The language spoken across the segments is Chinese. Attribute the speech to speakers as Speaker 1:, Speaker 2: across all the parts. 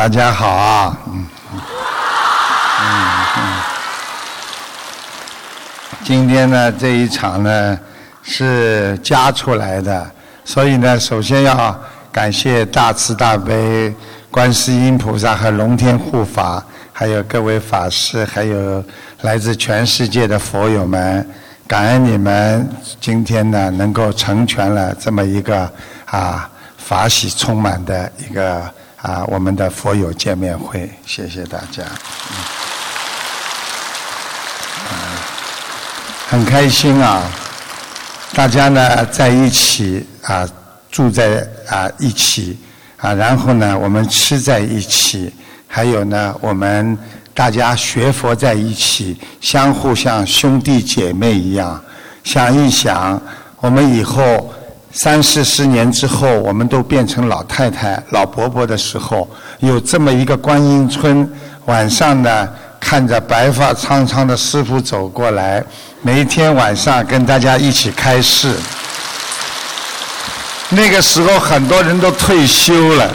Speaker 1: 大家好啊，嗯嗯嗯，今天呢这一场呢是加出来的，所以呢首先要感谢大慈大悲观世音菩萨和龙天护法，还有各位法师，还有来自全世界的佛友们，感恩你们今天呢能够成全了这么一个啊法喜充满的一个。啊，我们的佛友见面会，谢谢大家。嗯，很开心啊，大家呢在一起啊，住在啊一起啊，然后呢我们吃在一起，还有呢我们大家学佛在一起，相互像兄弟姐妹一样。想一想，我们以后。三四十年之后，我们都变成老太太、老伯伯的时候，有这么一个观音村，晚上呢，看着白发苍苍的师傅走过来，每天晚上跟大家一起开示。那个时候很多人都退休了，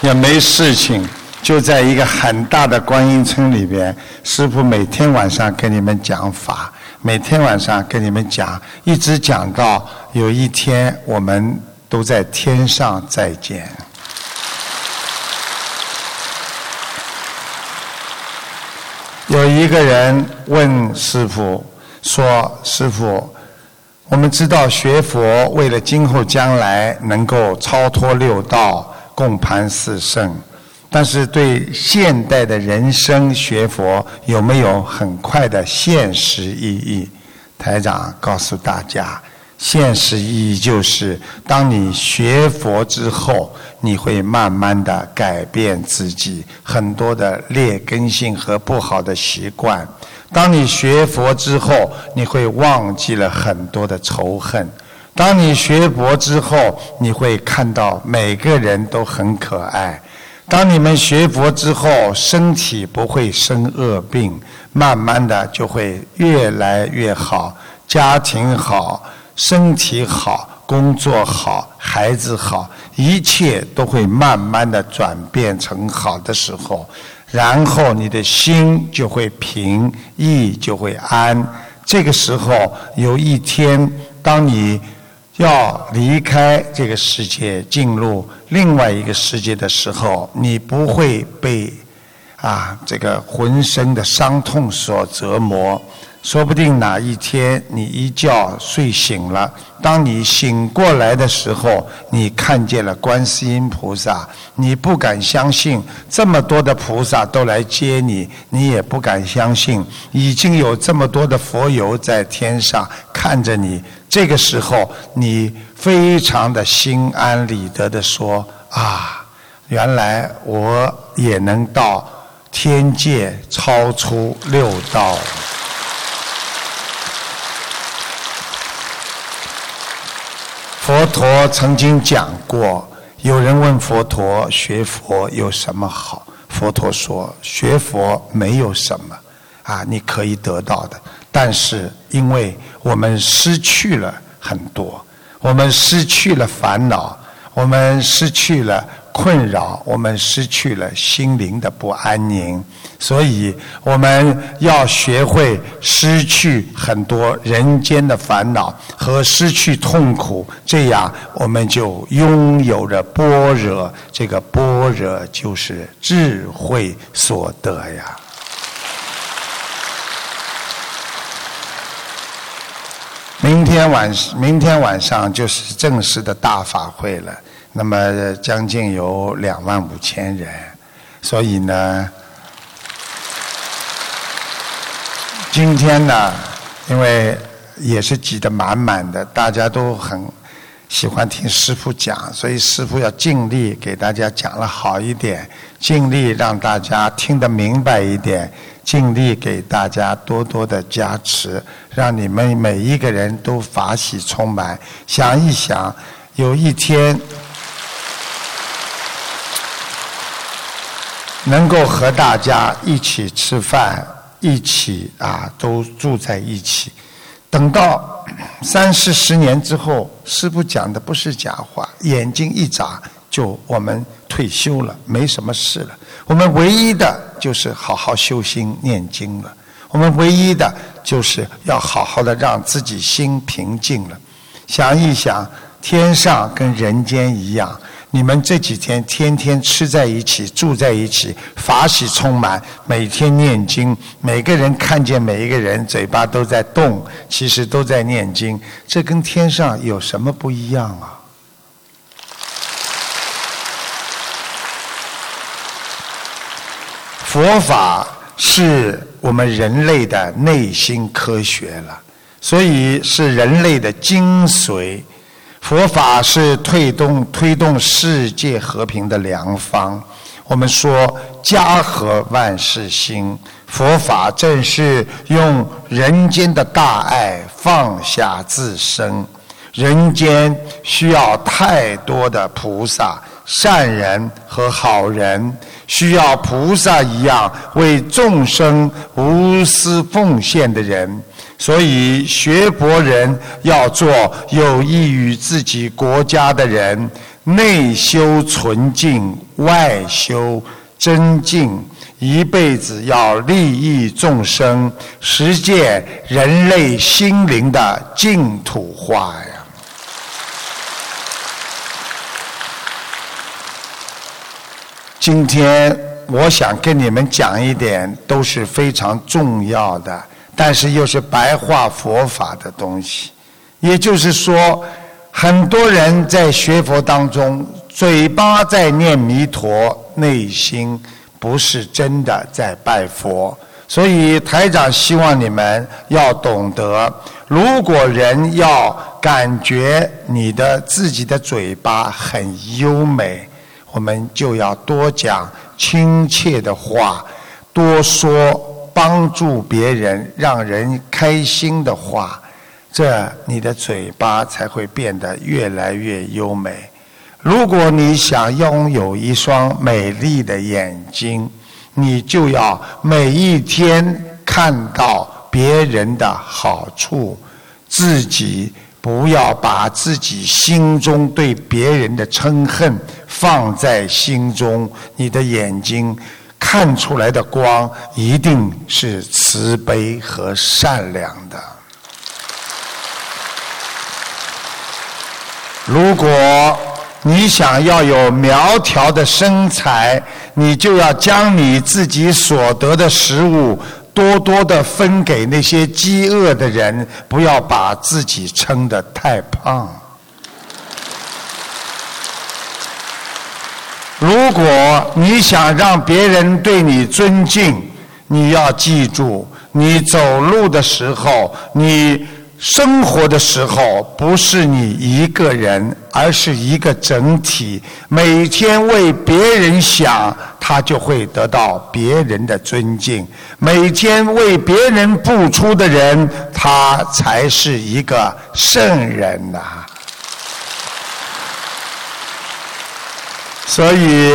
Speaker 1: 也没事情，就在一个很大的观音村里边，师傅每天晚上跟你们讲法。每天晚上跟你们讲，一直讲到有一天我们都在天上再见。有一个人问师傅说：“师傅，我们知道学佛为了今后将来能够超脱六道，共攀四圣。”但是对现代的人生学佛有没有很快的现实意义？台长告诉大家，现实意义就是：当你学佛之后，你会慢慢的改变自己很多的劣根性和不好的习惯；当你学佛之后，你会忘记了很多的仇恨；当你学佛之后，你会看到每个人都很可爱。当你们学佛之后，身体不会生恶病，慢慢的就会越来越好，家庭好，身体好，工作好，孩子好，一切都会慢慢的转变成好的时候，然后你的心就会平，意就会安。这个时候有一天，当你。要离开这个世界，进入另外一个世界的时候，你不会被啊这个浑身的伤痛所折磨。说不定哪一天你一觉睡醒了，当你醒过来的时候，你看见了观世音菩萨，你不敢相信这么多的菩萨都来接你，你也不敢相信已经有这么多的佛友在天上看着你。这个时候，你非常的心安理得的说：“啊，原来我也能到天界，超出六道。”佛陀曾经讲过，有人问佛陀学佛有什么好？佛陀说：学佛没有什么啊，你可以得到的。但是因为我们失去了很多，我们失去了烦恼，我们失去了。困扰我们失去了心灵的不安宁，所以我们要学会失去很多人间的烦恼和失去痛苦，这样我们就拥有了般若。这个般若就是智慧所得呀。明天晚明天晚上就是正式的大法会了。那么将近有两万五千人，所以呢，今天呢，因为也是挤得满满的，大家都很喜欢听师傅讲，所以师傅要尽力给大家讲了好一点，尽力让大家听得明白一点，尽力给大家多多的加持，让你们每一个人都法喜充满。想一想，有一天。能够和大家一起吃饭，一起啊，都住在一起。等到三四十年之后，师傅讲的不是假话，眼睛一眨，就我们退休了，没什么事了。我们唯一的就是好好修心念经了。我们唯一的就是要好好的让自己心平静了。想一想，天上跟人间一样，你们这几天天天吃在一起，住在一起，法喜充满，每天念经，每个人看见每一个人嘴巴都在动，其实都在念经，这跟天上有什么不一样啊？佛法是我们人类的内心科学了。所以是人类的精髓，佛法是推动推动世界和平的良方。我们说家和万事兴，佛法正是用人间的大爱放下自身。人间需要太多的菩萨、善人和好人，需要菩萨一样为众生无私奉献的人。所以，学佛人要做有益于自己国家的人，内修纯净，外修真净，一辈子要利益众生，实践人类心灵的净土化呀。今天，我想跟你们讲一点，都是非常重要的。但是又是白话佛法的东西，也就是说，很多人在学佛当中，嘴巴在念弥陀，内心不是真的在拜佛。所以台长希望你们要懂得，如果人要感觉你的自己的嘴巴很优美，我们就要多讲亲切的话，多说。帮助别人、让人开心的话，这你的嘴巴才会变得越来越优美。如果你想拥有一双美丽的眼睛，你就要每一天看到别人的好处，自己不要把自己心中对别人的嗔恨放在心中，你的眼睛。看出来的光一定是慈悲和善良的。如果你想要有苗条的身材，你就要将你自己所得的食物多多的分给那些饥饿的人，不要把自己撑得太胖。如果你想让别人对你尊敬，你要记住，你走路的时候，你生活的时候，不是你一个人，而是一个整体。每天为别人想，他就会得到别人的尊敬；每天为别人付出的人，他才是一个圣人呐。所以，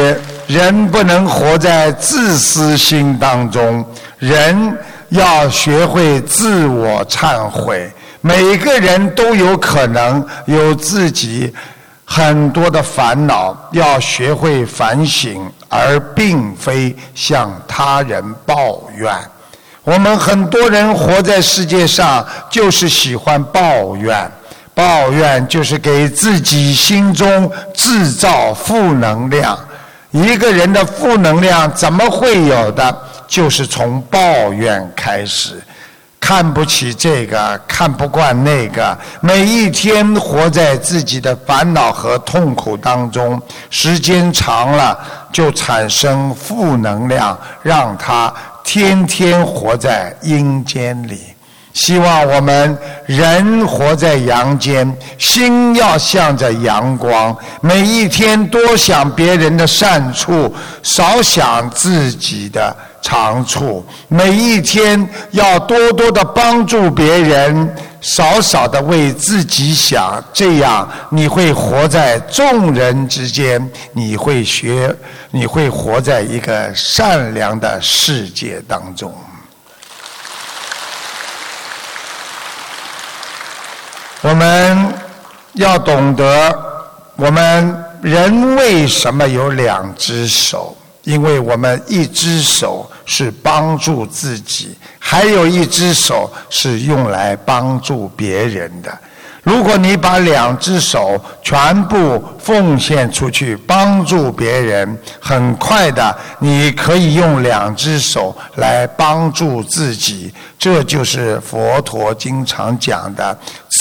Speaker 1: 人不能活在自私心当中，人要学会自我忏悔。每个人都有可能有自己很多的烦恼，要学会反省，而并非向他人抱怨。我们很多人活在世界上，就是喜欢抱怨。抱怨就是给自己心中制造负能量。一个人的负能量怎么会有的？就是从抱怨开始，看不起这个，看不惯那个，每一天活在自己的烦恼和痛苦当中，时间长了就产生负能量，让他天天活在阴间里。希望我们人活在阳间，心要向着阳光。每一天多想别人的善处，少想自己的长处。每一天要多多的帮助别人，少少的为自己想。这样你会活在众人之间，你会学，你会活在一个善良的世界当中。我们要懂得，我们人为什么有两只手？因为我们一只手是帮助自己，还有一只手是用来帮助别人的。如果你把两只手全部奉献出去帮助别人，很快的你可以用两只手来帮助自己。这就是佛陀经常讲的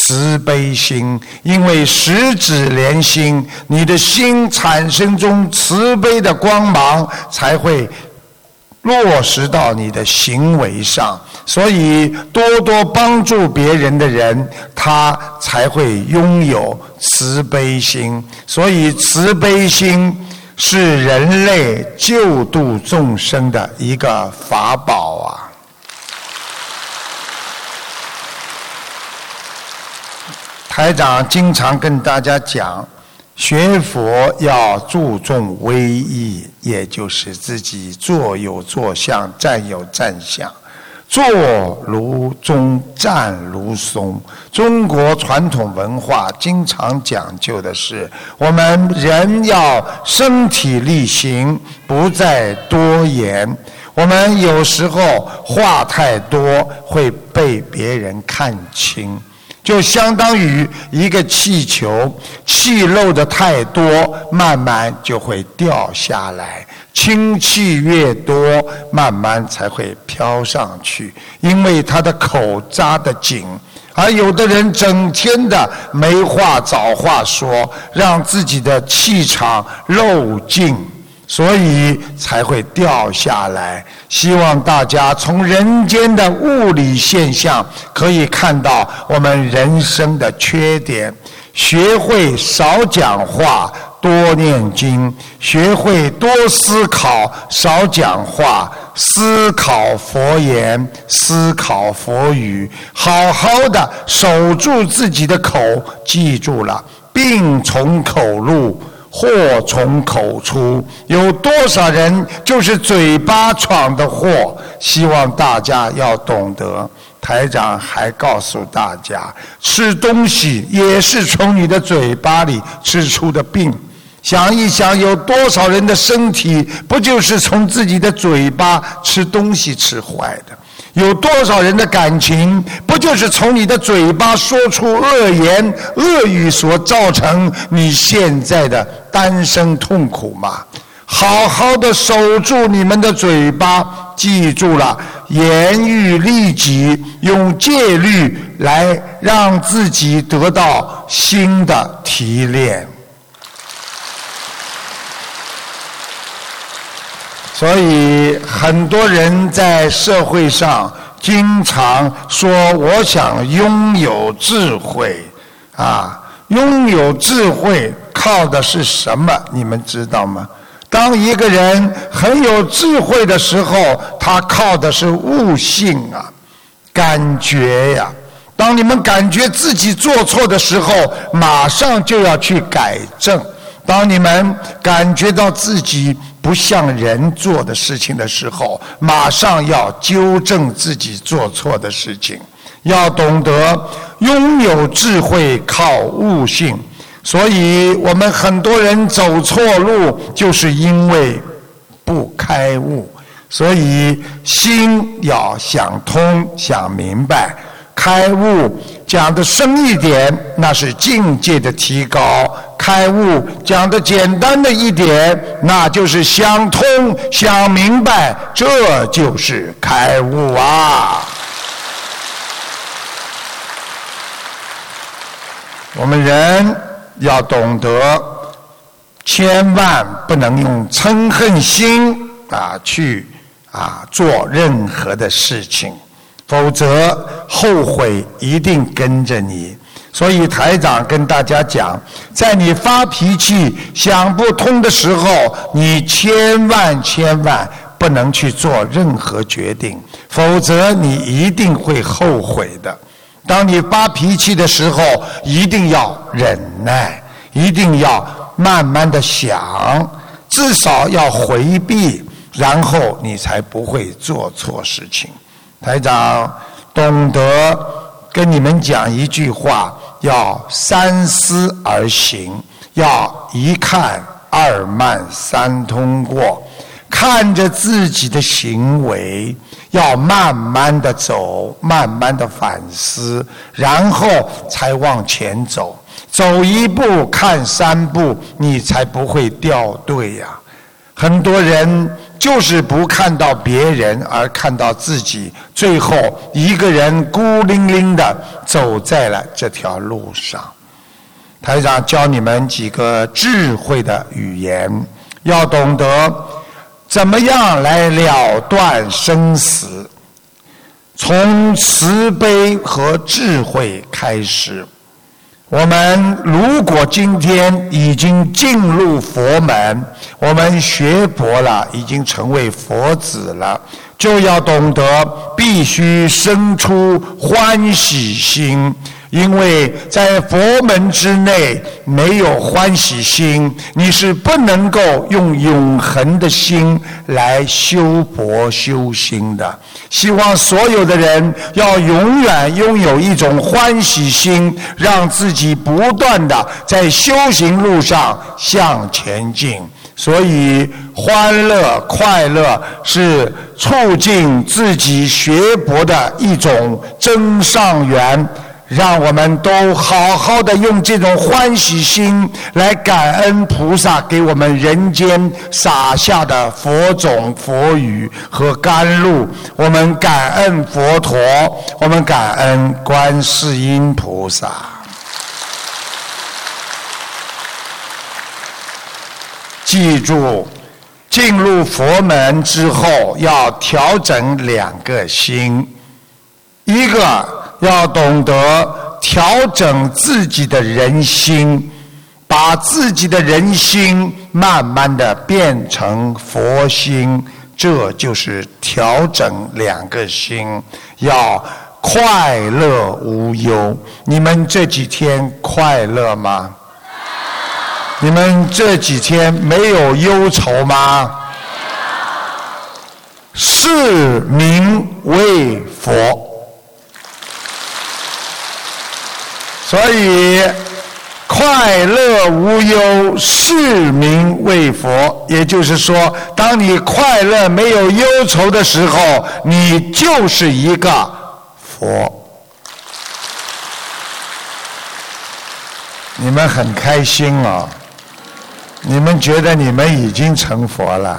Speaker 1: 慈悲心，因为十指连心，你的心产生中慈悲的光芒，才会。落实到你的行为上，所以多多帮助别人的人，他才会拥有慈悲心。所以慈悲心是人类救度众生的一个法宝啊！台长经常跟大家讲。学佛要注重威仪，也就是自己坐有坐相，站有站相，坐如钟，站如松。中国传统文化经常讲究的是，我们人要身体力行，不再多言。我们有时候话太多，会被别人看清。就相当于一个气球，气漏的太多，慢慢就会掉下来。氢气越多，慢慢才会飘上去，因为它的口扎得紧。而有的人整天的没话找话说，让自己的气场漏尽。所以才会掉下来。希望大家从人间的物理现象可以看到我们人生的缺点，学会少讲话，多念经；学会多思考，少讲话，思考佛言，思考佛语，好好的守住自己的口。记住了，病从口入。祸从口出，有多少人就是嘴巴闯的祸？希望大家要懂得。台长还告诉大家，吃东西也是从你的嘴巴里吃出的病。想一想，有多少人的身体不就是从自己的嘴巴吃东西吃坏的？有多少人的感情，不就是从你的嘴巴说出恶言恶语所造成你现在的单身痛苦吗？好好的守住你们的嘴巴，记住了，严于律己，用戒律来让自己得到新的提炼。所以，很多人在社会上经常说：“我想拥有智慧。”啊，拥有智慧靠的是什么？你们知道吗？当一个人很有智慧的时候，他靠的是悟性啊，感觉呀。当你们感觉自己做错的时候，马上就要去改正。当你们感觉到自己不像人做的事情的时候，马上要纠正自己做错的事情。要懂得拥有智慧靠悟性，所以我们很多人走错路，就是因为不开悟。所以心要想通、想明白。开悟讲的深一点，那是境界的提高；开悟讲的简单的一点，那就是想通、想明白，这就是开悟啊！我们人要懂得，千万不能用嗔恨心啊去啊做任何的事情。否则后悔一定跟着你，所以台长跟大家讲，在你发脾气、想不通的时候，你千万千万不能去做任何决定，否则你一定会后悔的。当你发脾气的时候，一定要忍耐，一定要慢慢的想，至少要回避，然后你才不会做错事情。台长懂得跟你们讲一句话，要三思而行，要一看二慢三通过，看着自己的行为，要慢慢的走，慢慢的反思，然后才往前走。走一步看三步，你才不会掉队呀。很多人就是不看到别人，而看到自己，最后一个人孤零零的走在了这条路上。台长教你们几个智慧的语言，要懂得怎么样来了断生死，从慈悲和智慧开始。我们如果今天已经进入佛门，我们学佛了，已经成为佛子了，就要懂得必须生出欢喜心。因为在佛门之内没有欢喜心，你是不能够用永恒的心来修佛修心的。希望所有的人要永远拥有一种欢喜心，让自己不断的在修行路上向前进。所以，欢乐、快乐是促进自己学佛的一种增上缘。让我们都好好的用这种欢喜心来感恩菩萨给我们人间洒下的佛种、佛语和甘露。我们感恩佛陀，我们感恩观世音菩萨。记住，进入佛门之后要调整两个心，一个。要懂得调整自己的人心，把自己的人心慢慢的变成佛心，这就是调整两个心，要快乐无忧。你们这几天快乐吗？你们这几天没有忧愁吗？是名为佛。所以，快乐无忧，是名为佛。也就是说，当你快乐没有忧愁的时候，你就是一个佛。你们很开心哦，你们觉得你们已经成佛了，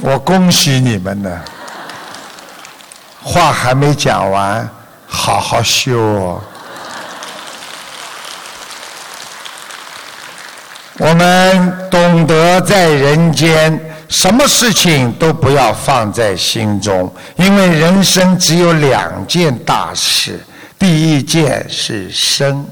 Speaker 1: 我恭喜你们呢。话还没讲完。好好修哦！我们懂得在人间，什么事情都不要放在心中，因为人生只有两件大事：第一件是生，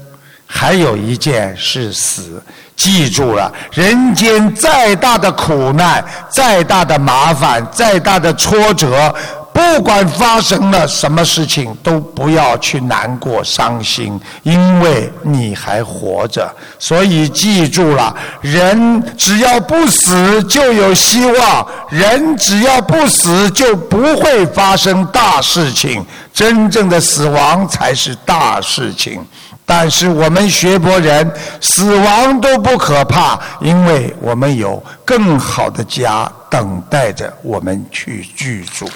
Speaker 1: 还有一件是死。记住了，人间再大的苦难，再大的麻烦，再大的挫折。不管发生了什么事情，都不要去难过、伤心，因为你还活着。所以记住了，人只要不死就有希望，人只要不死就不会发生大事情。真正的死亡才是大事情。但是我们学佛人，死亡都不可怕，因为我们有更好的家等待着我们去居住。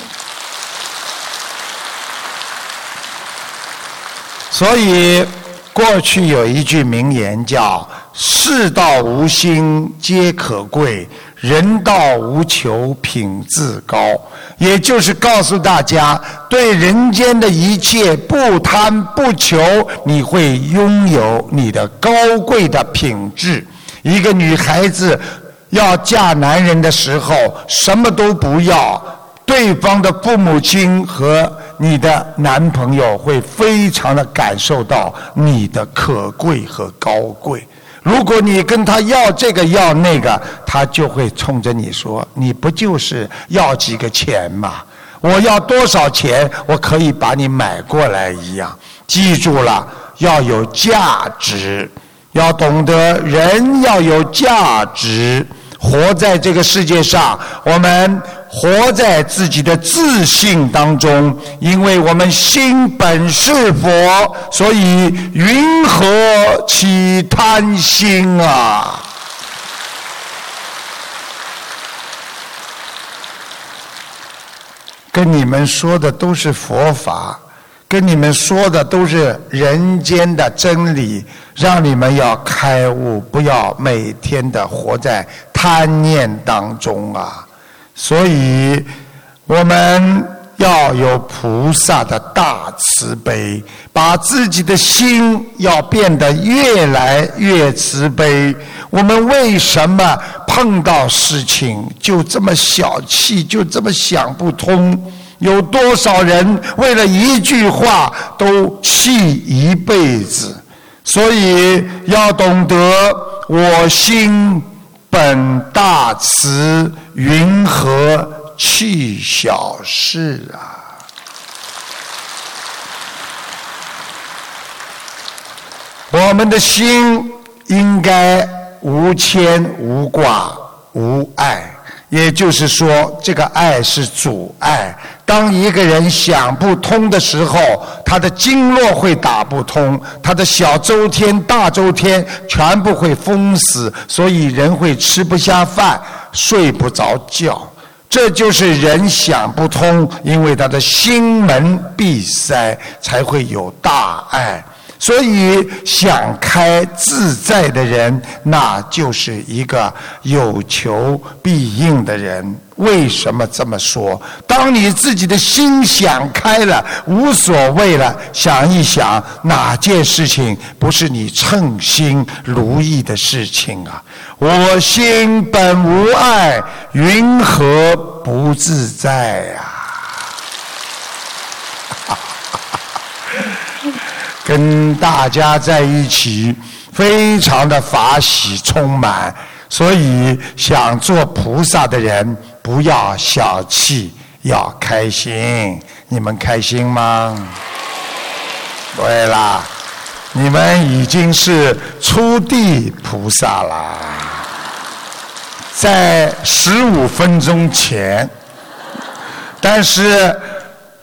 Speaker 1: 所以，过去有一句名言叫“世道无心皆可贵，人道无求品自高”，也就是告诉大家，对人间的一切不贪不求，你会拥有你的高贵的品质。一个女孩子要嫁男人的时候，什么都不要，对方的父母亲和。你的男朋友会非常的感受到你的可贵和高贵。如果你跟他要这个要那个，他就会冲着你说：“你不就是要几个钱吗？我要多少钱，我可以把你买过来一样。”记住了，要有价值，要懂得人要有价值。活在这个世界上，我们。活在自己的自信当中，因为我们心本是佛，所以云何起贪心啊？跟你们说的都是佛法，跟你们说的都是人间的真理，让你们要开悟，不要每天的活在贪念当中啊！所以，我们要有菩萨的大慈悲，把自己的心要变得越来越慈悲。我们为什么碰到事情就这么小气，就这么想不通？有多少人为了一句话都气一辈子？所以要懂得，我心本大慈，云何气小事啊？我们的心应该无牵无挂无爱。也就是说，这个爱是阻碍。当一个人想不通的时候，他的经络会打不通，他的小周天、大周天全部会封死，所以人会吃不下饭、睡不着觉。这就是人想不通，因为他的心门闭塞，才会有大爱。所以，想开自在的人，那就是一个有求必应的人。为什么这么说？当你自己的心想开了，无所谓了，想一想，哪件事情不是你称心如意的事情啊？我心本无爱，云何不自在呀？跟大家在一起，非常的法喜充满，所以想做菩萨的人不要小气，要开心。你们开心吗？对啦，你们已经是初地菩萨啦，在十五分钟前，但是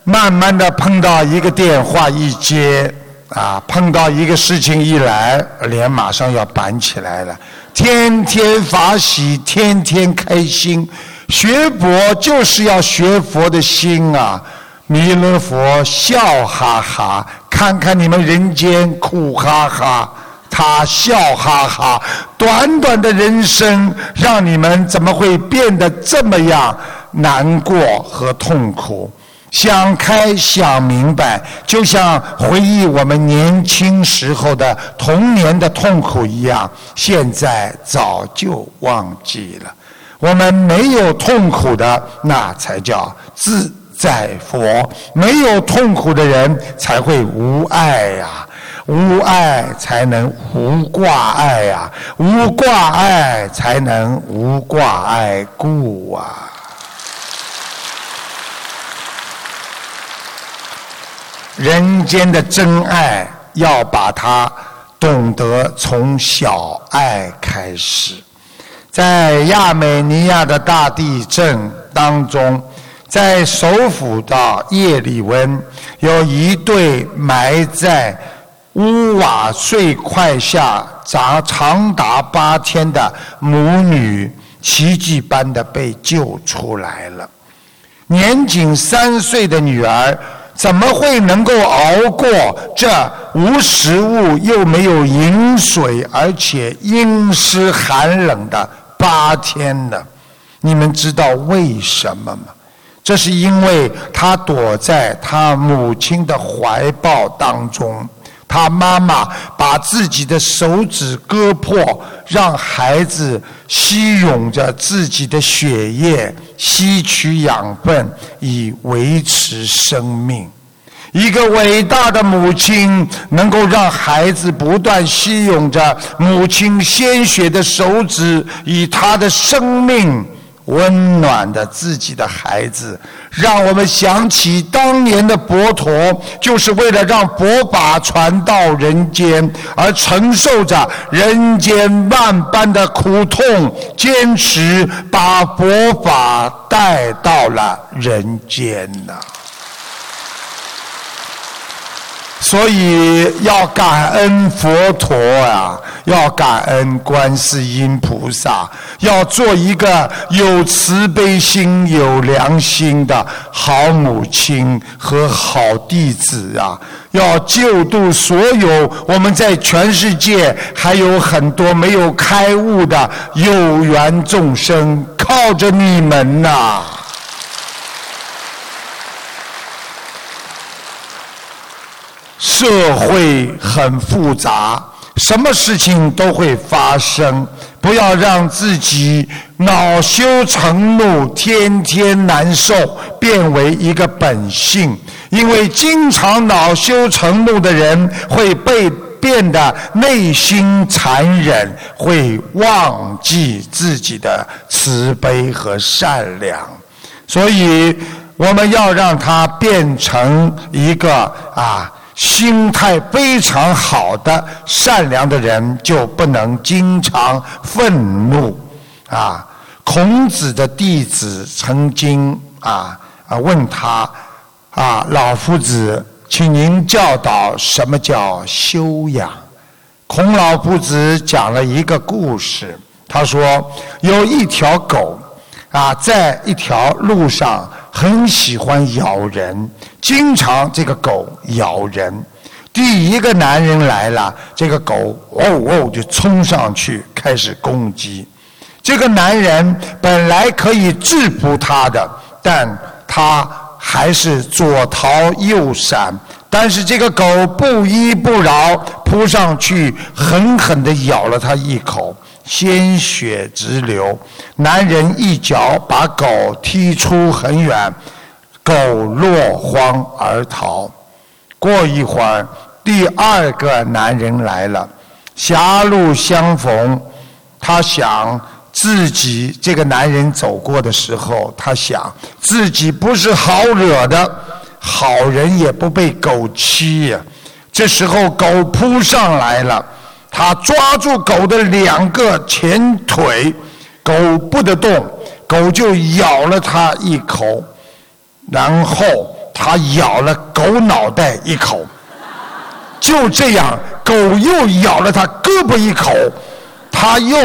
Speaker 1: 慢慢的碰到一个电话一接。啊，碰到一个事情一来，脸马上要板起来了。天天法喜，天天开心。学佛就是要学佛的心啊！弥勒佛笑哈哈，看看你们人间苦哈哈，他笑哈哈。短短的人生，让你们怎么会变得这么样难过和痛苦？想开想明白，就像回忆我们年轻时候的童年的痛苦一样，现在早就忘记了。我们没有痛苦的，那才叫自在佛。没有痛苦的人，才会无爱呀，无爱才能无挂碍呀，无挂碍才能无挂碍故啊。人间的真爱，要把它懂得从小爱开始。在亚美尼亚的大地震当中，在首府的叶里温，有一对埋在屋瓦碎块下长长达八天的母女，奇迹般的被救出来了。年仅三岁的女儿。怎么会能够熬过这无食物又没有饮水，而且阴湿寒冷的八天呢？你们知道为什么吗？这是因为他躲在他母亲的怀抱当中。他妈妈把自己的手指割破，让孩子吸吮着自己的血液，吸取养分以维持生命。一个伟大的母亲，能够让孩子不断吸吮着母亲鲜血的手指，以她的生命。温暖着自己的孩子，让我们想起当年的佛陀，就是为了让佛法传到人间，而承受着人间万般的苦痛，坚持把佛法带到了人间呐。所以要感恩佛陀啊，要感恩观世音菩萨，要做一个有慈悲心、有良心的好母亲和好弟子啊！要救度所有我们在全世界还有很多没有开悟的有缘众生，靠着你们呐！社会很复杂，什么事情都会发生。不要让自己恼羞成怒，天天难受，变为一个本性。因为经常恼羞成怒的人，会被变得内心残忍，会忘记自己的慈悲和善良。所以，我们要让他变成一个啊。心态非常好的善良的人，就不能经常愤怒啊。孔子的弟子曾经啊啊问他啊，老夫子，请您教导什么叫修养？孔老夫子讲了一个故事，他说有一条狗啊，在一条路上。很喜欢咬人，经常这个狗咬人。第一个男人来了，这个狗哦哦就冲上去开始攻击。这个男人本来可以制服他的，但他还是左逃右闪。但是这个狗不依不饶，扑上去狠狠地咬了他一口。鲜血直流，男人一脚把狗踢出很远，狗落荒而逃。过一会儿，第二个男人来了，狭路相逢，他想自己这个男人走过的时候，他想自己不是好惹的，好人也不被狗欺呀。这时候狗扑上来了。他抓住狗的两个前腿，狗不得动，狗就咬了他一口，然后他咬了狗脑袋一口，就这样，狗又咬了他胳膊一口，他又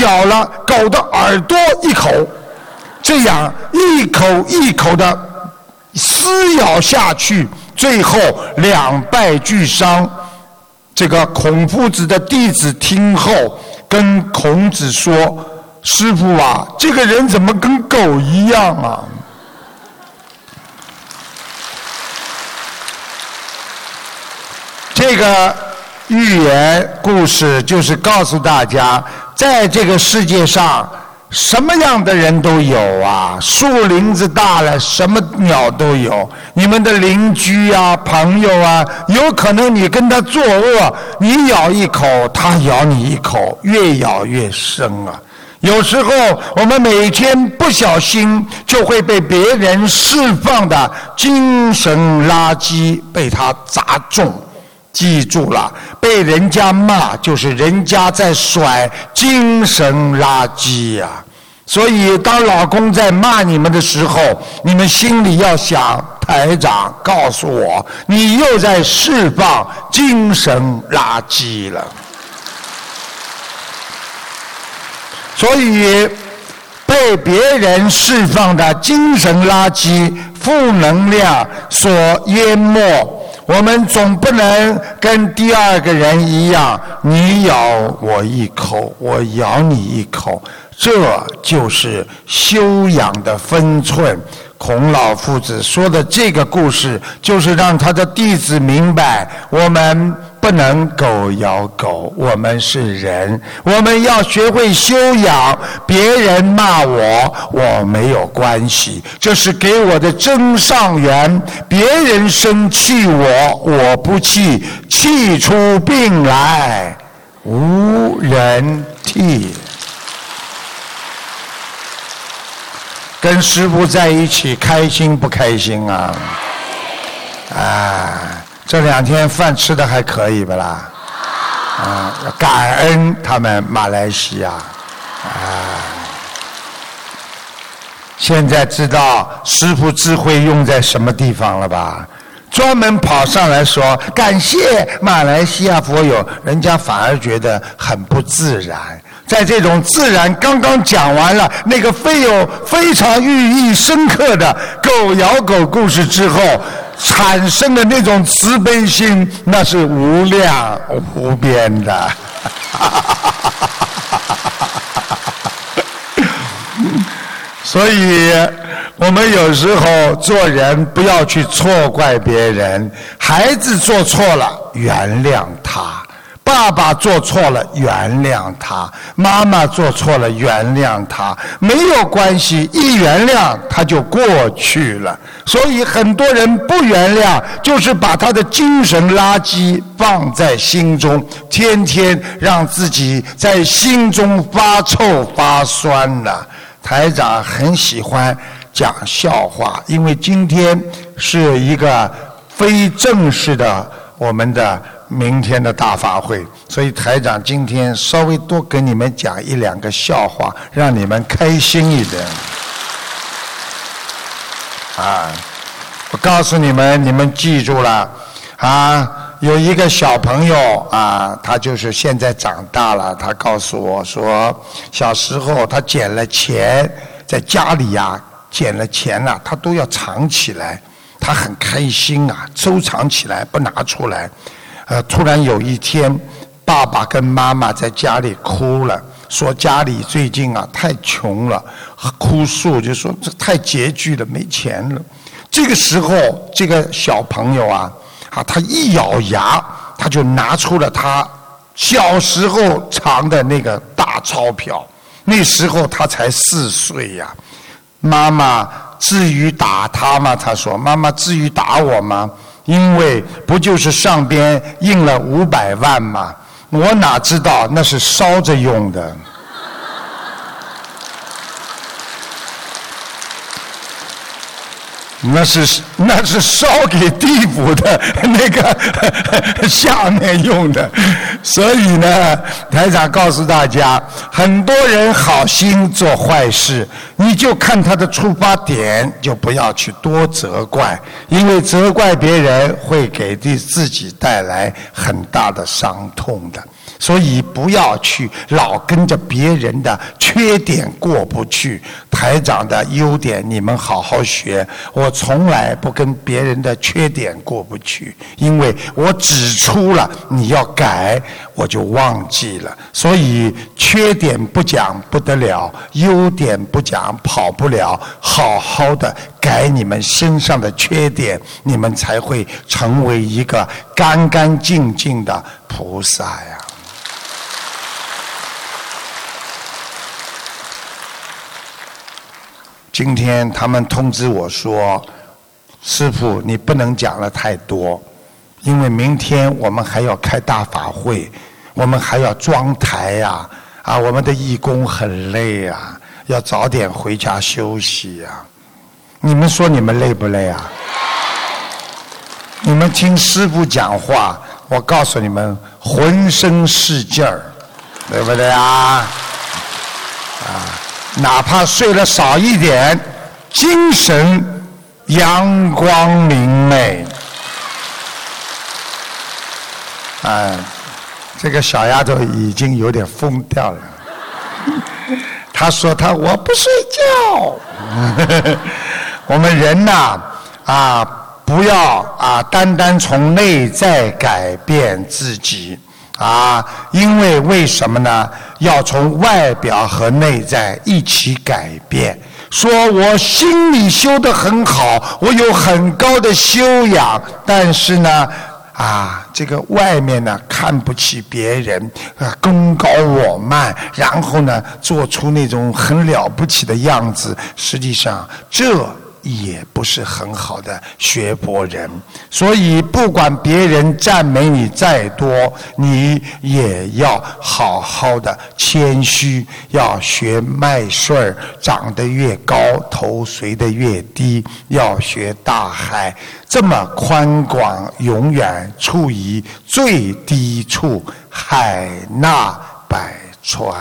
Speaker 1: 咬了狗的耳朵一口，这样一口一口的撕咬下去，最后两败俱伤。这个孔夫子的弟子听后，跟孔子说：“师傅啊，这个人怎么跟狗一样啊？”这个寓言故事就是告诉大家，在这个世界上。什么样的人都有啊！树林子大了，什么鸟都有。你们的邻居啊，朋友啊，有可能你跟他作恶，你咬一口，他咬你一口，越咬越深啊。有时候我们每天不小心就会被别人释放的精神垃圾被他砸中。记住了，被人家骂就是人家在甩精神垃圾呀。所以，当老公在骂你们的时候，你们心里要想：台长告诉我，你又在释放精神垃圾了。所以，被别人释放的精神垃圾、负能量所淹没。我们总不能跟第二个人一样，你咬我一口，我咬你一口，这就是修养的分寸。孔老夫子说的这个故事，就是让他的弟子明白，我们不能狗咬狗，我们是人，我们要学会修养。别人骂我，我没有关系，这是给我的真上缘。别人生气我，我不气，气出病来无人替。跟师傅在一起开心不开心啊？啊，这两天饭吃的还可以不啦？啊，感恩他们马来西亚啊。现在知道师傅智慧用在什么地方了吧？专门跑上来说感谢马来西亚佛友，人家反而觉得很不自然。在这种自然刚刚讲完了那个非有非常寓意深刻的狗咬狗故事之后，产生的那种慈悲心，那是无量无边的。所以。我们有时候做人不要去错怪别人，孩子做错了原谅他，爸爸做错了原谅他，妈妈做错了原谅他，没有关系，一原谅他就过去了。所以很多人不原谅，就是把他的精神垃圾放在心中，天天让自己在心中发臭发酸呢。台长很喜欢。讲笑话，因为今天是一个非正式的我们的明天的大法会，所以台长今天稍微多给你们讲一两个笑话，让你们开心一点。啊，我告诉你们，你们记住了啊！有一个小朋友啊，他就是现在长大了，他告诉我说，小时候他捡了钱，在家里呀。捡了钱呐，他都要藏起来，他很开心啊，收藏起来不拿出来。呃，突然有一天，爸爸跟妈妈在家里哭了，说家里最近啊太穷了，哭诉就说这太拮据了，没钱了。这个时候，这个小朋友啊，啊，他一咬牙，他就拿出了他小时候藏的那个大钞票，那时候他才四岁呀。妈妈至于打他吗？他说：“妈妈至于打我吗？因为不就是上边印了五百万吗？我哪知道那是烧着用的。”那是那是烧给地府的 那个 下面用的，所以呢，台长告诉大家，很多人好心做坏事，你就看他的出发点，就不要去多责怪，因为责怪别人会给自自己带来很大的伤痛的。所以不要去老跟着别人的缺点过不去，台长的优点你们好好学。我从来不跟别人的缺点过不去，因为我指出了你要改，我就忘记了。所以缺点不讲不得了，优点不讲跑不了。好好的改你们身上的缺点，你们才会成为一个干干净净的菩萨呀。今天他们通知我说：“师傅，你不能讲了太多，因为明天我们还要开大法会，我们还要装台呀，啊，我们的义工很累啊，要早点回家休息呀。你们说你们累不累啊？你们听师傅讲话，我告诉你们，浑身是劲儿，对不对啊？”哪怕睡了少一点，精神阳光明媚。啊，这个小丫头已经有点疯掉了。她说：“她我不睡觉。” 我们人呐，啊，不要啊，单单从内在改变自己。啊，因为为什么呢？要从外表和内在一起改变。说我心里修得很好，我有很高的修养，但是呢，啊，这个外面呢看不起别人，啊，功高我慢，然后呢，做出那种很了不起的样子。实际上，这。也不是很好的学佛人，所以不管别人赞美你再多，你也要好好的谦虚，要学麦穗儿长得越高，头垂得越低，要学大海这么宽广，永远处于最低处，海纳百川。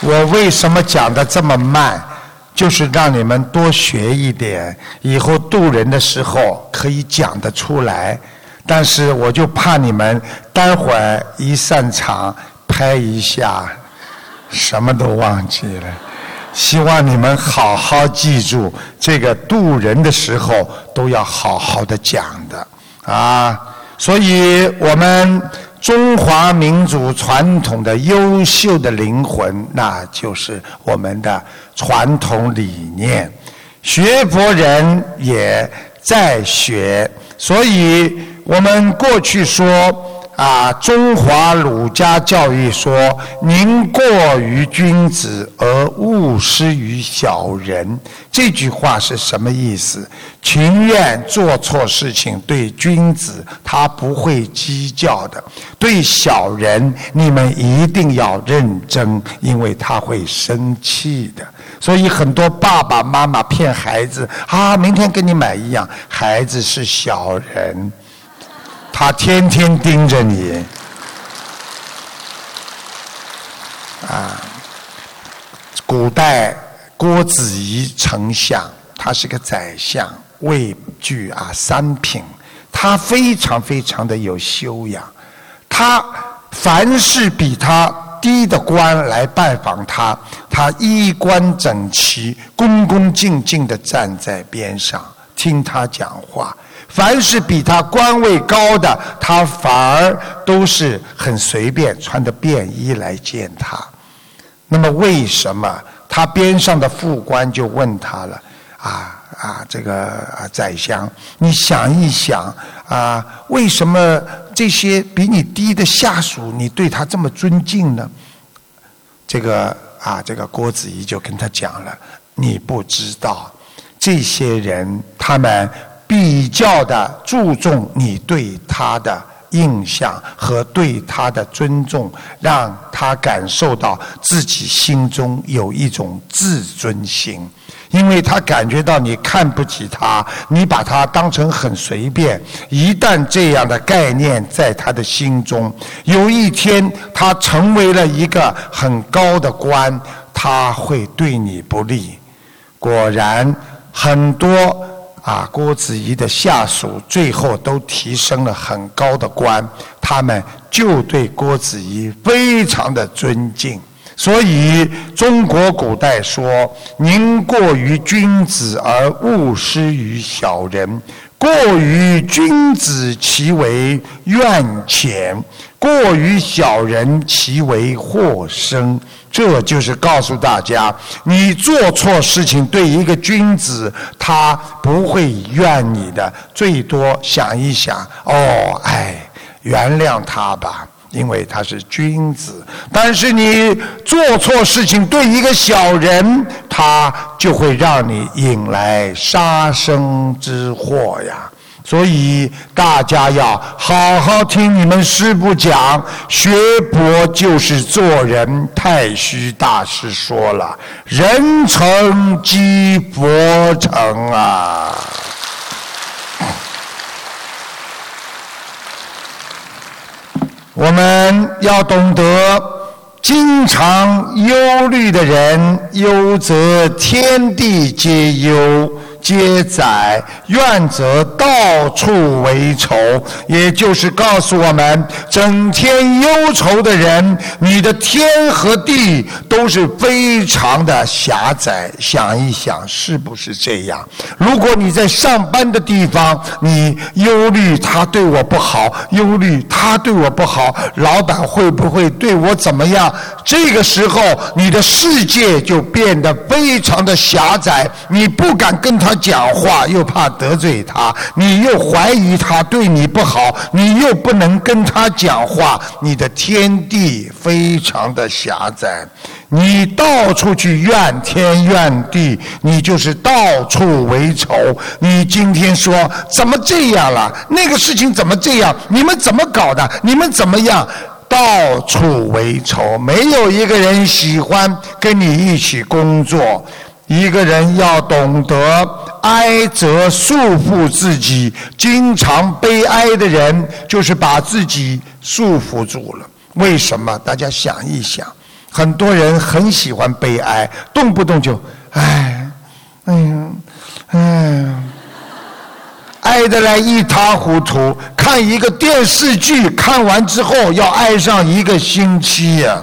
Speaker 1: 我为什么讲的这么慢？就是让你们多学一点，以后渡人的时候可以讲得出来。但是我就怕你们待会儿一散场拍一下，什么都忘记了。希望你们好好记住，这个渡人的时候都要好好的讲的啊。所以我们。中华民族传统的优秀的灵魂，那就是我们的传统理念。学佛人也在学，所以我们过去说。啊，中华儒家教育说：“宁过于君子，而勿施于小人。”这句话是什么意思？情愿做错事情，对君子他不会计较的；对小人，你们一定要认真，因为他会生气的。所以很多爸爸妈妈骗孩子啊，明天给你买一样，孩子是小人。他天天盯着你，啊！古代郭子仪丞相，他是个宰相，位居啊三品，他非常非常的有修养。他凡是比他低的官来拜访他，他衣冠整齐，恭恭敬敬的站在边上听他讲话。凡是比他官位高的，他反而都是很随便穿着便衣来见他。那么为什么他边上的副官就问他了？啊啊，这个宰相，你想一想啊，为什么这些比你低的下属，你对他这么尊敬呢？这个啊，这个郭子仪就跟他讲了，你不知道，这些人他们。比较的注重你对他的印象和对他的尊重，让他感受到自己心中有一种自尊心，因为他感觉到你看不起他，你把他当成很随便。一旦这样的概念在他的心中，有一天他成为了一个很高的官，他会对你不利。果然，很多。啊，郭子仪的下属最后都提升了很高的官，他们就对郭子仪非常的尊敬。所以中国古代说：“宁过于君子而勿施于小人。”过于君子，其为怨浅；过于小人，其为祸生。这就是告诉大家，你做错事情，对一个君子，他不会怨你的，最多想一想，哦，哎，原谅他吧。因为他是君子，但是你做错事情对一个小人，他就会让你引来杀生之祸呀。所以大家要好好听你们师父讲，学佛就是做人。太虚大师说了：“人成即佛成啊。”我们要懂得，经常忧虑的人，忧则天地皆忧。皆载怨则到处为仇，也就是告诉我们，整天忧愁的人，你的天和地都是非常的狭窄。想一想，是不是这样？如果你在上班的地方，你忧虑他对我不好，忧虑他对我不好，老板会不会对我怎么样？这个时候，你的世界就变得非常的狭窄，你不敢跟他。讲话又怕得罪他，你又怀疑他对你不好，你又不能跟他讲话，你的天地非常的狭窄，你到处去怨天怨地，你就是到处为仇。你今天说怎么这样了？那个事情怎么这样？你们怎么搞的？你们怎么样？到处为仇，没有一个人喜欢跟你一起工作。一个人要懂得哀则束缚自己，经常悲哀的人就是把自己束缚住了。为什么？大家想一想，很多人很喜欢悲哀，动不动就唉，哎呀，哎，哀得来一塌糊涂。看一个电视剧，看完之后要哀上一个星期呀，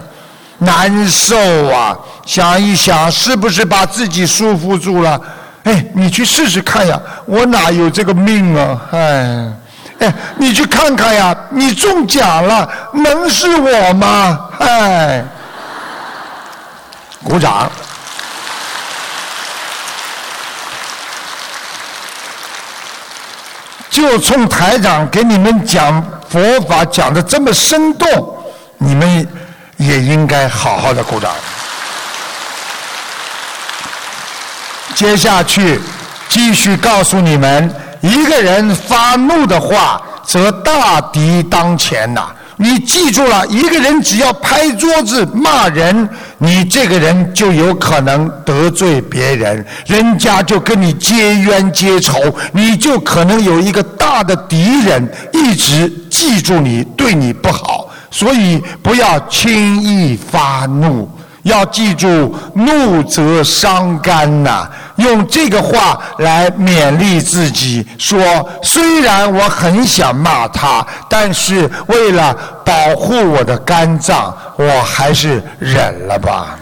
Speaker 1: 难受啊！想一想，是不是把自己束缚住了？哎，你去试试看呀！我哪有这个命啊？哎，哎，你去看看呀！你中奖了，能是我吗？哎，鼓掌。就冲台长给你们讲佛法讲的这么生动，你们也应该好好的鼓掌。接下去继续告诉你们，一个人发怒的话，则大敌当前呐。你记住了，一个人只要拍桌子骂人，你这个人就有可能得罪别人，人家就跟你结冤结仇，你就可能有一个大的敌人一直记住你，对你不好，所以不要轻易发怒。要记住，怒则伤肝呐！用这个话来勉励自己，说：虽然我很想骂他，但是为了保护我的肝脏，我还是忍了吧。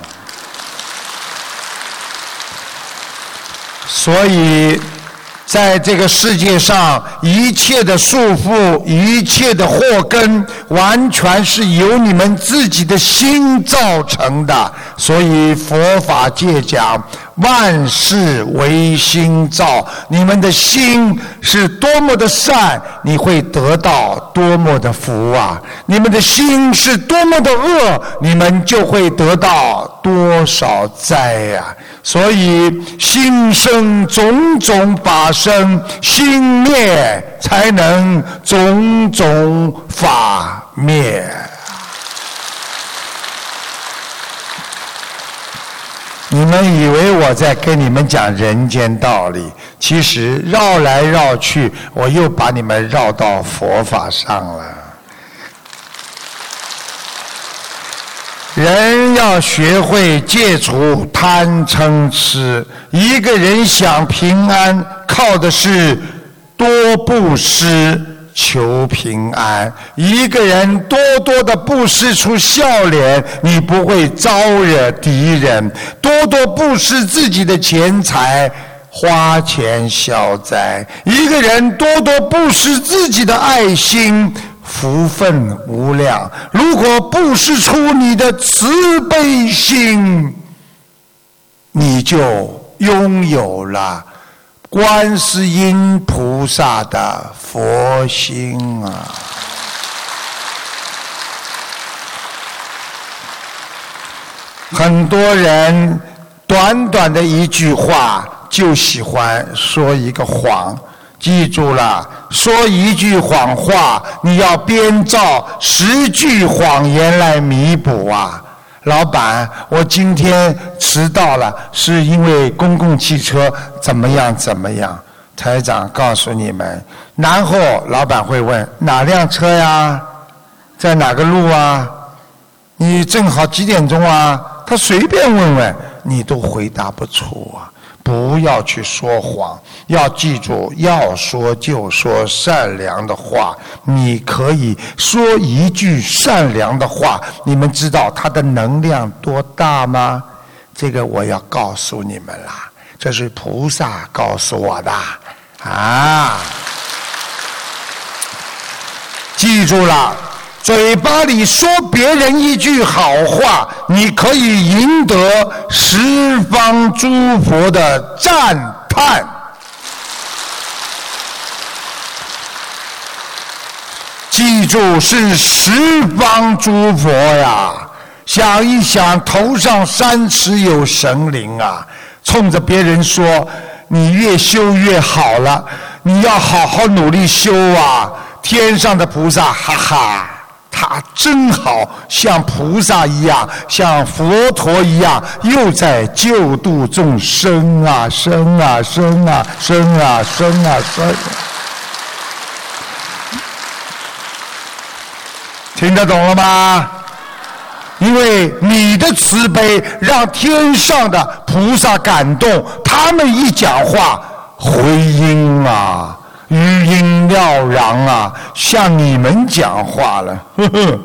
Speaker 1: 所以。在这个世界上，一切的束缚，一切的祸根，完全是由你们自己的心造成的。所以佛法界讲，万事唯心造。你们的心是多么的善，你会得到多么的福啊！你们的心是多么的恶，你们就会得到多少灾呀！所以心生种种法生，心灭才能种种法灭。你们以为我在跟你们讲人间道理，其实绕来绕去，我又把你们绕到佛法上了。人要学会戒除贪嗔痴。一个人想平安，靠的是多布施求平安。一个人多多的布施出笑脸，你不会招惹敌人。多多布施自己的钱财，花钱消灾。一个人多多布施自己的爱心。福分无量，如果不施出你的慈悲心，你就拥有了观世音菩萨的佛心啊！很多人短短的一句话，就喜欢说一个谎。记住了，说一句谎话，你要编造十句谎言来弥补啊！老板，我今天迟到了，是因为公共汽车怎么样怎么样？台长告诉你们，然后老板会问哪辆车呀，在哪个路啊？你正好几点钟啊？他随便问问，你都回答不出啊！不要去说谎，要记住，要说就说善良的话。你可以说一句善良的话，你们知道它的能量多大吗？这个我要告诉你们啦，这是菩萨告诉我的啊！记住了。嘴巴里说别人一句好话，你可以赢得十方诸佛的赞叹。记住，是十方诸佛呀！想一想，头上三尺有神灵啊！冲着别人说：“你越修越好了，你要好好努力修啊！”天上的菩萨，哈哈。他真好像菩萨一样，像佛陀一样，又在救度众生啊，生啊，生啊，生啊，生啊，生。听得懂了吗？因为你的慈悲让天上的菩萨感动，他们一讲话，回音啊，余音绕梁啊，像你们讲话了，呵呵。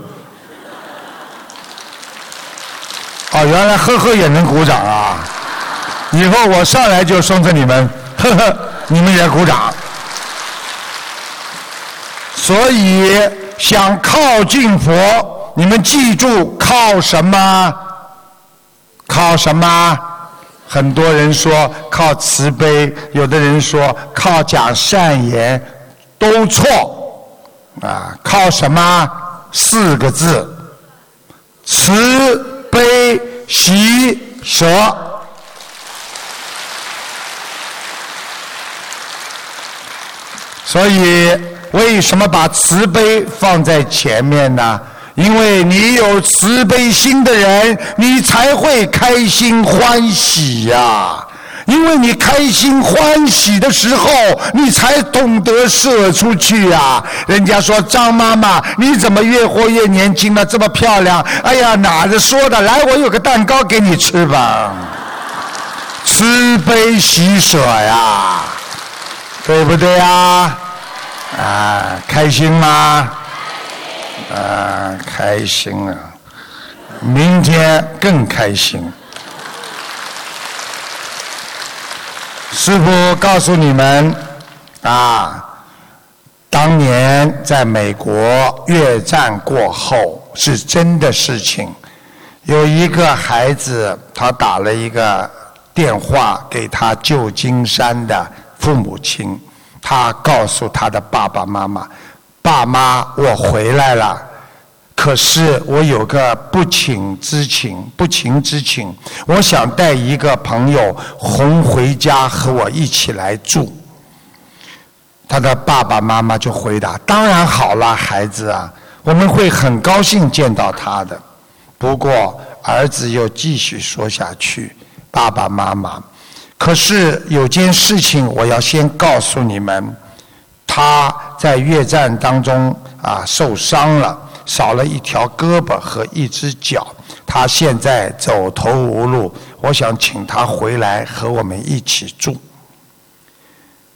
Speaker 1: 哦，原来呵呵也能鼓掌啊！以后我上来就送给你们，呵呵，你们也鼓掌。所以想靠近佛，你们记住靠什么？靠什么？很多人说靠慈悲，有的人说靠讲善言，都错。啊，靠什么？四个字：慈。悲喜舍，所以为什么把慈悲放在前面呢？因为你有慈悲心的人，你才会开心欢喜呀。因为你开心欢喜的时候，你才懂得舍出去呀。人家说张妈妈，你怎么越活越年轻了？这么漂亮！哎呀，哪子说的？来，我有个蛋糕给你吃吧。慈悲喜舍呀，对不对呀？啊，开心吗？啊，开心啊！明天更开心。师傅告诉你们，啊，当年在美国越战过后是真的事情。有一个孩子，他打了一个电话给他旧金山的父母亲，他告诉他的爸爸妈妈：“爸妈，我回来了。”可是我有个不请之请，不情之请，我想带一个朋友红回家和我一起来住。他的爸爸妈妈就回答：“当然好了，孩子啊，我们会很高兴见到他的。”不过儿子又继续说下去：“爸爸妈妈，可是有件事情我要先告诉你们，他在越战当中啊受伤了。”少了一条胳膊和一只脚，他现在走投无路。我想请他回来和我们一起住。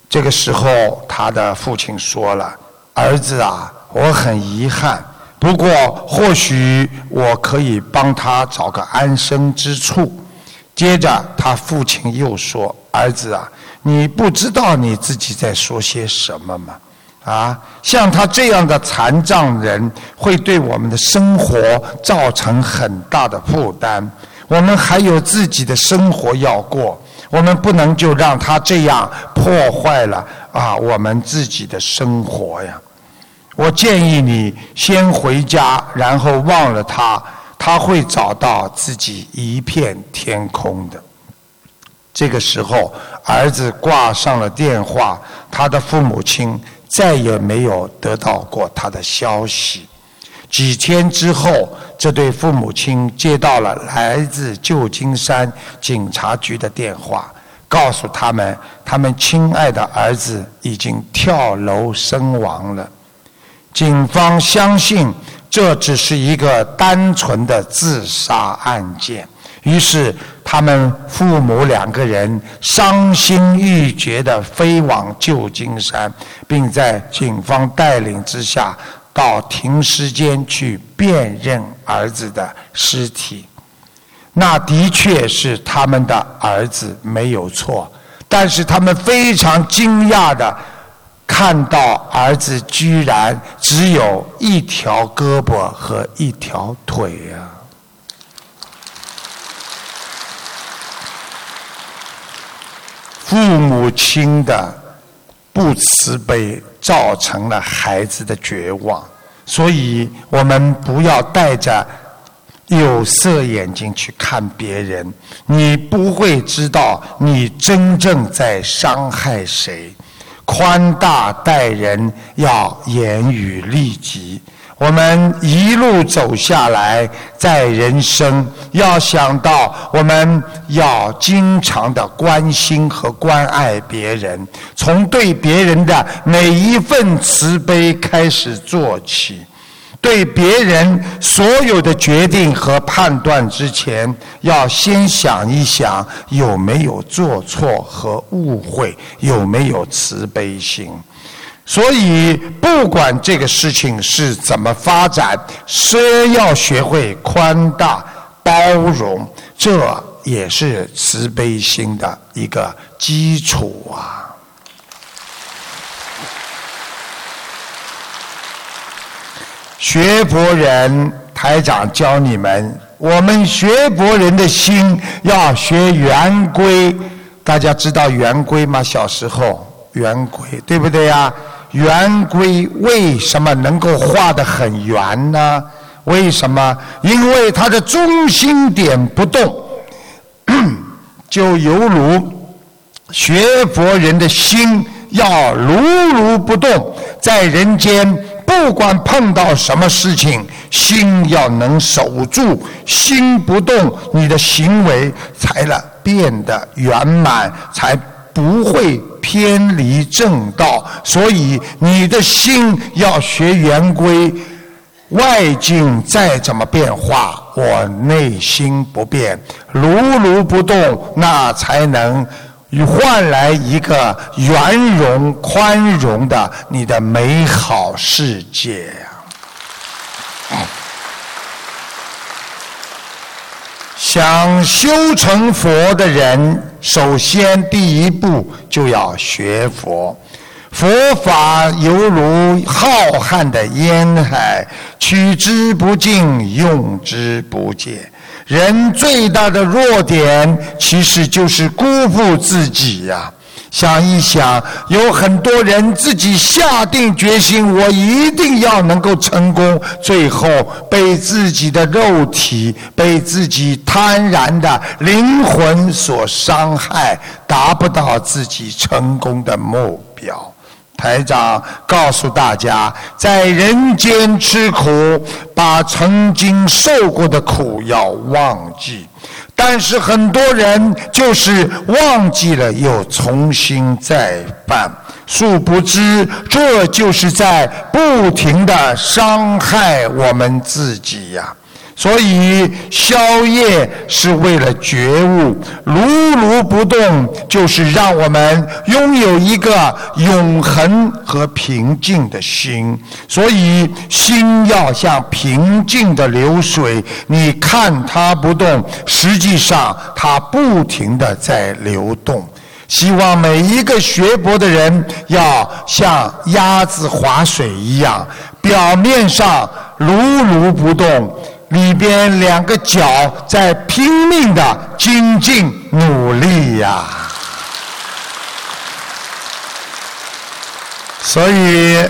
Speaker 1: 这个时候，他的父亲说了：“儿子啊，我很遗憾，不过或许我可以帮他找个安身之处。”接着，他父亲又说：“儿子啊，你不知道你自己在说些什么吗？”啊，像他这样的残障人，会对我们的生活造成很大的负担。我们还有自己的生活要过，我们不能就让他这样破坏了啊我们自己的生活呀。我建议你先回家，然后忘了他，他会找到自己一片天空的。这个时候，儿子挂上了电话，他的父母亲。再也没有得到过他的消息。几天之后，这对父母亲接到了来自旧金山警察局的电话，告诉他们，他们亲爱的儿子已经跳楼身亡了。警方相信这只是一个单纯的自杀案件。于是，他们父母两个人伤心欲绝地飞往旧金山，并在警方带领之下到停尸间去辨认儿子的尸体。那的确是他们的儿子，没有错。但是他们非常惊讶地看到，儿子居然只有一条胳膊和一条腿呀！父母亲的不慈悲，造成了孩子的绝望。所以，我们不要带着有色眼睛去看别人，你不会知道你真正在伤害谁。宽大待人，要严于律己。我们一路走下来，在人生要想到，我们要经常的关心和关爱别人，从对别人的每一份慈悲开始做起。对别人所有的决定和判断之前，要先想一想有没有做错和误会，有没有慈悲心。所以，不管这个事情是怎么发展，先要学会宽大包容，这也是慈悲心的一个基础啊。学佛人台长教你们，我们学佛人的心要学圆规。大家知道圆规吗？小时候圆规，对不对呀？圆规为什么能够画得很圆呢？为什么？因为它的中心点不动，就犹如学佛人的心要如如不动，在人间。不管碰到什么事情，心要能守住，心不动，你的行为才能变得圆满，才不会偏离正道。所以你的心要学圆规，外境再怎么变化，我内心不变，如如不动，那才能。换来一个圆融、宽容的你的美好世界呀！想修成佛的人，首先第一步就要学佛。佛法犹如浩瀚的烟海，取之不尽，用之不竭。人最大的弱点，其实就是辜负自己呀。想一想，有很多人自己下定决心，我一定要能够成功，最后被自己的肉体、被自己贪婪的灵魂所伤害，达不到自己成功的目标。台长告诉大家，在人间吃苦，把曾经受过的苦要忘记。但是很多人就是忘记了，又重新再办，殊不知这就是在不停的伤害我们自己呀。所以宵夜是为了觉悟，如如不动就是让我们拥有一个永恒和平静的心。所以心要像平静的流水，你看它不动，实际上它不停的在流动。希望每一个学佛的人要像鸭子划水一样，表面上如如不动。里边两个脚在拼命的精进努力呀，所以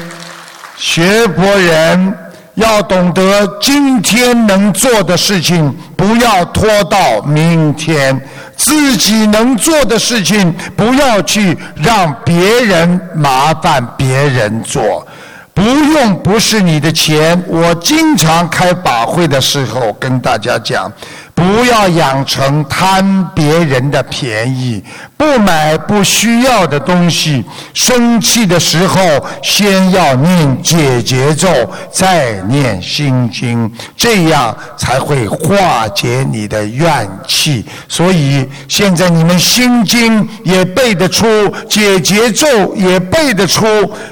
Speaker 1: 学佛人要懂得今天能做的事情，不要拖到明天；自己能做的事情，不要去让别人麻烦别人做。不用，不是你的钱。我经常开把会的时候跟大家讲。不要养成贪别人的便宜，不买不需要的东西。生气的时候，先要念解结咒，再念心经，这样才会化解你的怨气。所以现在你们心经也背得出，解结咒也背得出，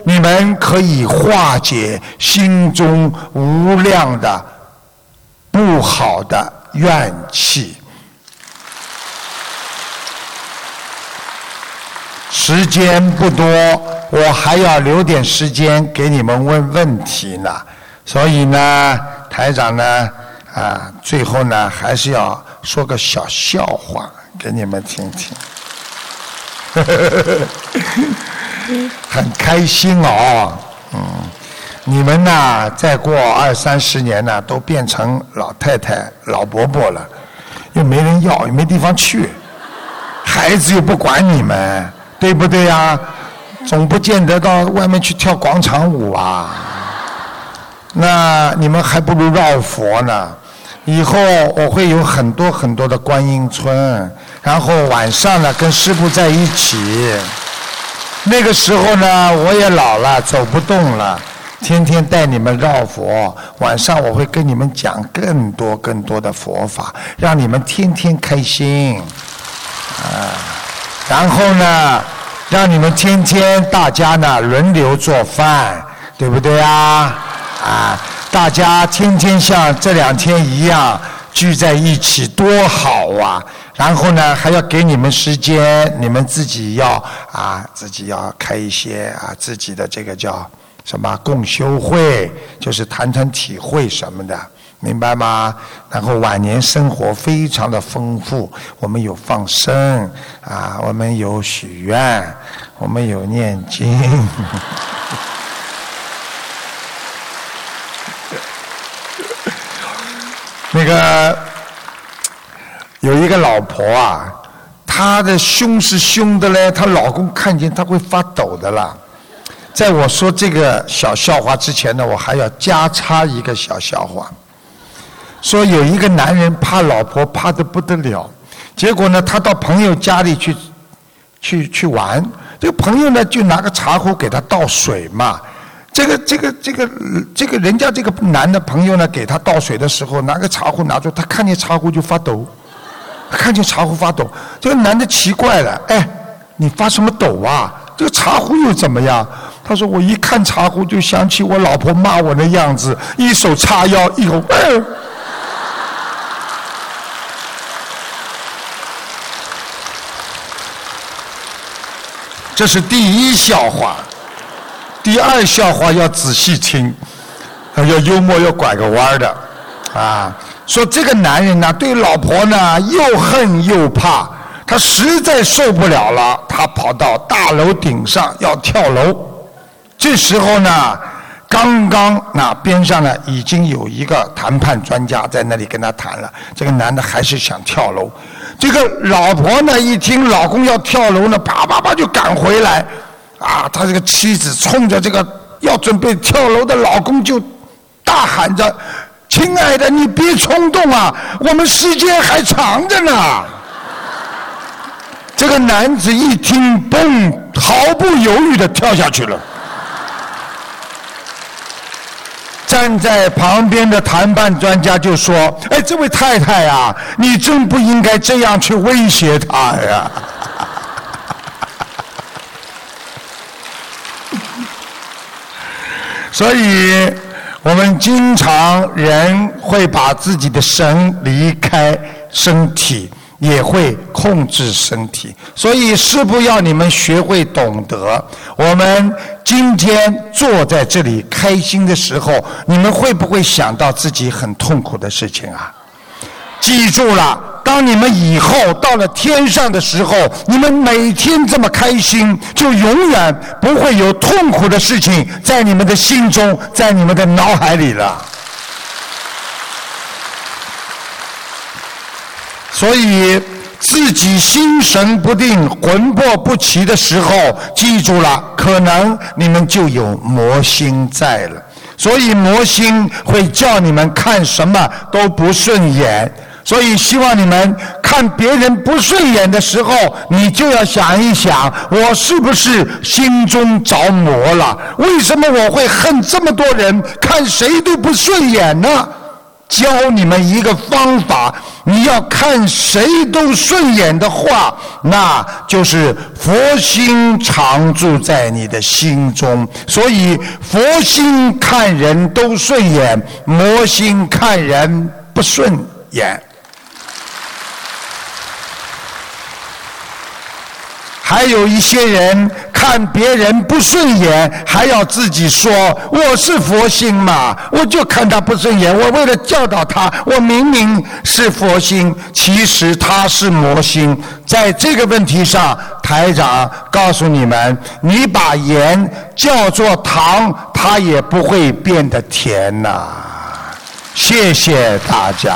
Speaker 1: 你们可以化解心中无量的不好的。怨气，时间不多，我还要留点时间给你们问问题呢。所以呢，台长呢，啊，最后呢，还是要说个小笑话给你们听听，很开心哦，嗯。你们呐，再过二三十年呢，都变成老太太、老伯伯了，又没人要，又没地方去，孩子又不管你们，对不对呀？总不见得到外面去跳广场舞啊。那你们还不如绕佛呢。以后我会有很多很多的观音村，然后晚上呢跟师傅在一起。那个时候呢，我也老了，走不动了。天天带你们绕佛，晚上我会跟你们讲更多更多的佛法，让你们天天开心。啊，然后呢，让你们天天大家呢轮流做饭，对不对啊？啊，大家天天像这两天一样聚在一起，多好啊！然后呢，还要给你们时间，你们自己要啊，自己要开一些啊自己的这个叫什么共修会，就是谈谈体会什么的，明白吗？然后晚年生活非常的丰富，我们有放生啊，我们有许愿，我们有念经。那个。有一个老婆啊，她的胸是胸的嘞，她老公看见她会发抖的啦。在我说这个小笑话之前呢，我还要加插一个小笑话。说有一个男人怕老婆怕的不得了，结果呢，他到朋友家里去去去玩，这个朋友呢就拿个茶壶给他倒水嘛。这个这个这个这个人家这个男的朋友呢给他倒水的时候，拿个茶壶拿住，他看见茶壶就发抖。看见茶壶发抖，这个男的奇怪了，哎，你发什么抖啊？这个茶壶又怎么样？他说我一看茶壶就想起我老婆骂我的样子，一手叉腰，一口。这是第一笑话，第二笑话要仔细听，要幽默，要拐个弯的，啊。说这个男人呢，对老婆呢又恨又怕，他实在受不了了，他跑到大楼顶上要跳楼。这时候呢，刚刚那边上呢已经有一个谈判专家在那里跟他谈了，这个男的还是想跳楼。这个老婆呢一听老公要跳楼呢，啪啪啪就赶回来，啊，他这个妻子冲着这个要准备跳楼的老公就大喊着。亲爱的，你别冲动啊，我们时间还长着呢。这个男子一听，嘣，毫不犹豫的跳下去了。站在旁边的谈判专家就说：“哎，这位太太呀，你真不应该这样去威胁他呀。”所以。我们经常人会把自己的神离开身体，也会控制身体，所以师父要你们学会懂得。我们今天坐在这里开心的时候，你们会不会想到自己很痛苦的事情啊？记住了。当你们以后到了天上的时候，你们每天这么开心，就永远不会有痛苦的事情在你们的心中，在你们的脑海里了。所以，自己心神不定、魂魄不齐的时候，记住了，可能你们就有魔心在了。所以，魔心会叫你们看什么都不顺眼。所以，希望你们看别人不顺眼的时候，你就要想一想：我是不是心中着魔了？为什么我会恨这么多人？看谁都不顺眼呢？教你们一个方法：你要看谁都顺眼的话，那就是佛心常住在你的心中。所以，佛心看人都顺眼，魔心看人不顺眼。还有一些人看别人不顺眼，还要自己说我是佛心嘛，我就看他不顺眼。我为了教导他，我明明是佛心，其实他是魔心。在这个问题上，台长告诉你们：你把盐叫做糖，它也不会变得甜呐。谢谢大家。